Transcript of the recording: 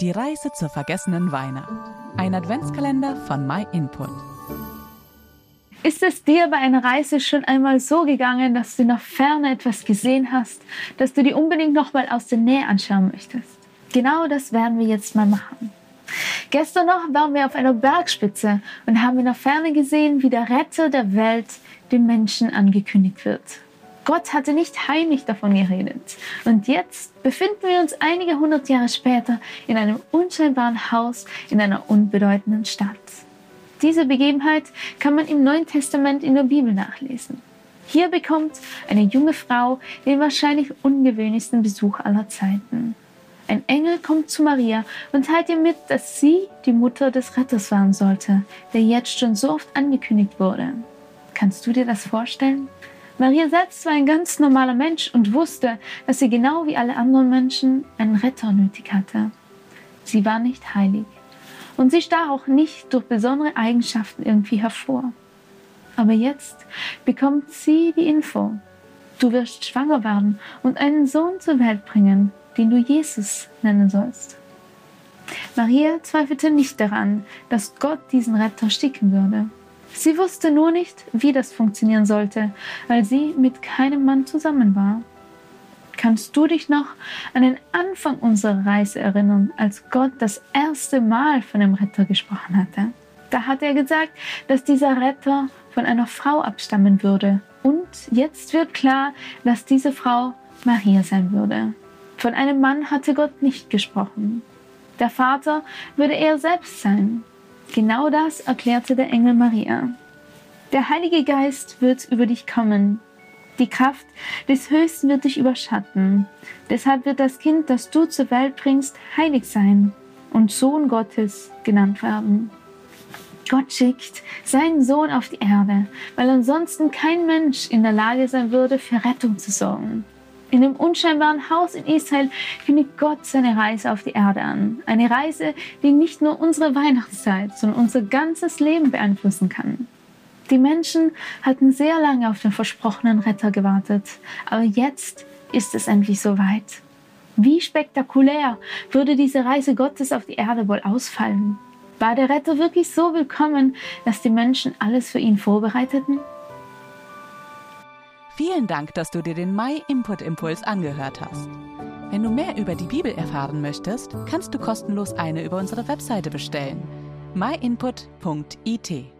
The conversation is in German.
Die Reise zur vergessenen Weihnacht. Ein Adventskalender von MyInput. Ist es dir bei einer Reise schon einmal so gegangen, dass du nach Ferne etwas gesehen hast, dass du dir unbedingt nochmal aus der Nähe anschauen möchtest? Genau das werden wir jetzt mal machen. Gestern noch waren wir auf einer Bergspitze und haben in der Ferne gesehen, wie der Retter der Welt den Menschen angekündigt wird. Gott hatte nicht heimlich davon geredet. Und jetzt befinden wir uns einige hundert Jahre später in einem unscheinbaren Haus in einer unbedeutenden Stadt. Diese Begebenheit kann man im Neuen Testament in der Bibel nachlesen. Hier bekommt eine junge Frau den wahrscheinlich ungewöhnlichsten Besuch aller Zeiten. Ein Engel kommt zu Maria und teilt ihr mit, dass sie die Mutter des Retters werden sollte, der jetzt schon so oft angekündigt wurde. Kannst du dir das vorstellen? Maria selbst war ein ganz normaler Mensch und wusste, dass sie genau wie alle anderen Menschen einen Retter nötig hatte. Sie war nicht heilig und sie stach auch nicht durch besondere Eigenschaften irgendwie hervor. Aber jetzt bekommt sie die Info. Du wirst schwanger werden und einen Sohn zur Welt bringen, den du Jesus nennen sollst. Maria zweifelte nicht daran, dass Gott diesen Retter schicken würde. Sie wusste nur nicht, wie das funktionieren sollte, weil sie mit keinem Mann zusammen war. Kannst du dich noch an den Anfang unserer Reise erinnern, als Gott das erste Mal von dem Retter gesprochen hatte? Da hat er gesagt, dass dieser Retter von einer Frau abstammen würde. Und jetzt wird klar, dass diese Frau Maria sein würde. Von einem Mann hatte Gott nicht gesprochen. Der Vater würde er selbst sein. Genau das erklärte der Engel Maria. Der Heilige Geist wird über dich kommen. Die Kraft des Höchsten wird dich überschatten. Deshalb wird das Kind, das du zur Welt bringst, heilig sein und Sohn Gottes genannt werden. Gott schickt seinen Sohn auf die Erde, weil ansonsten kein Mensch in der Lage sein würde, für Rettung zu sorgen. In dem unscheinbaren Haus in Israel kündigt Gott seine Reise auf die Erde an. Eine Reise, die nicht nur unsere Weihnachtszeit, sondern unser ganzes Leben beeinflussen kann. Die Menschen hatten sehr lange auf den versprochenen Retter gewartet, aber jetzt ist es endlich soweit. Wie spektakulär würde diese Reise Gottes auf die Erde wohl ausfallen? War der Retter wirklich so willkommen, dass die Menschen alles für ihn vorbereiteten? Vielen Dank, dass du dir den My Input Impuls angehört hast. Wenn du mehr über die Bibel erfahren möchtest, kannst du kostenlos eine über unsere Webseite bestellen. myinput.it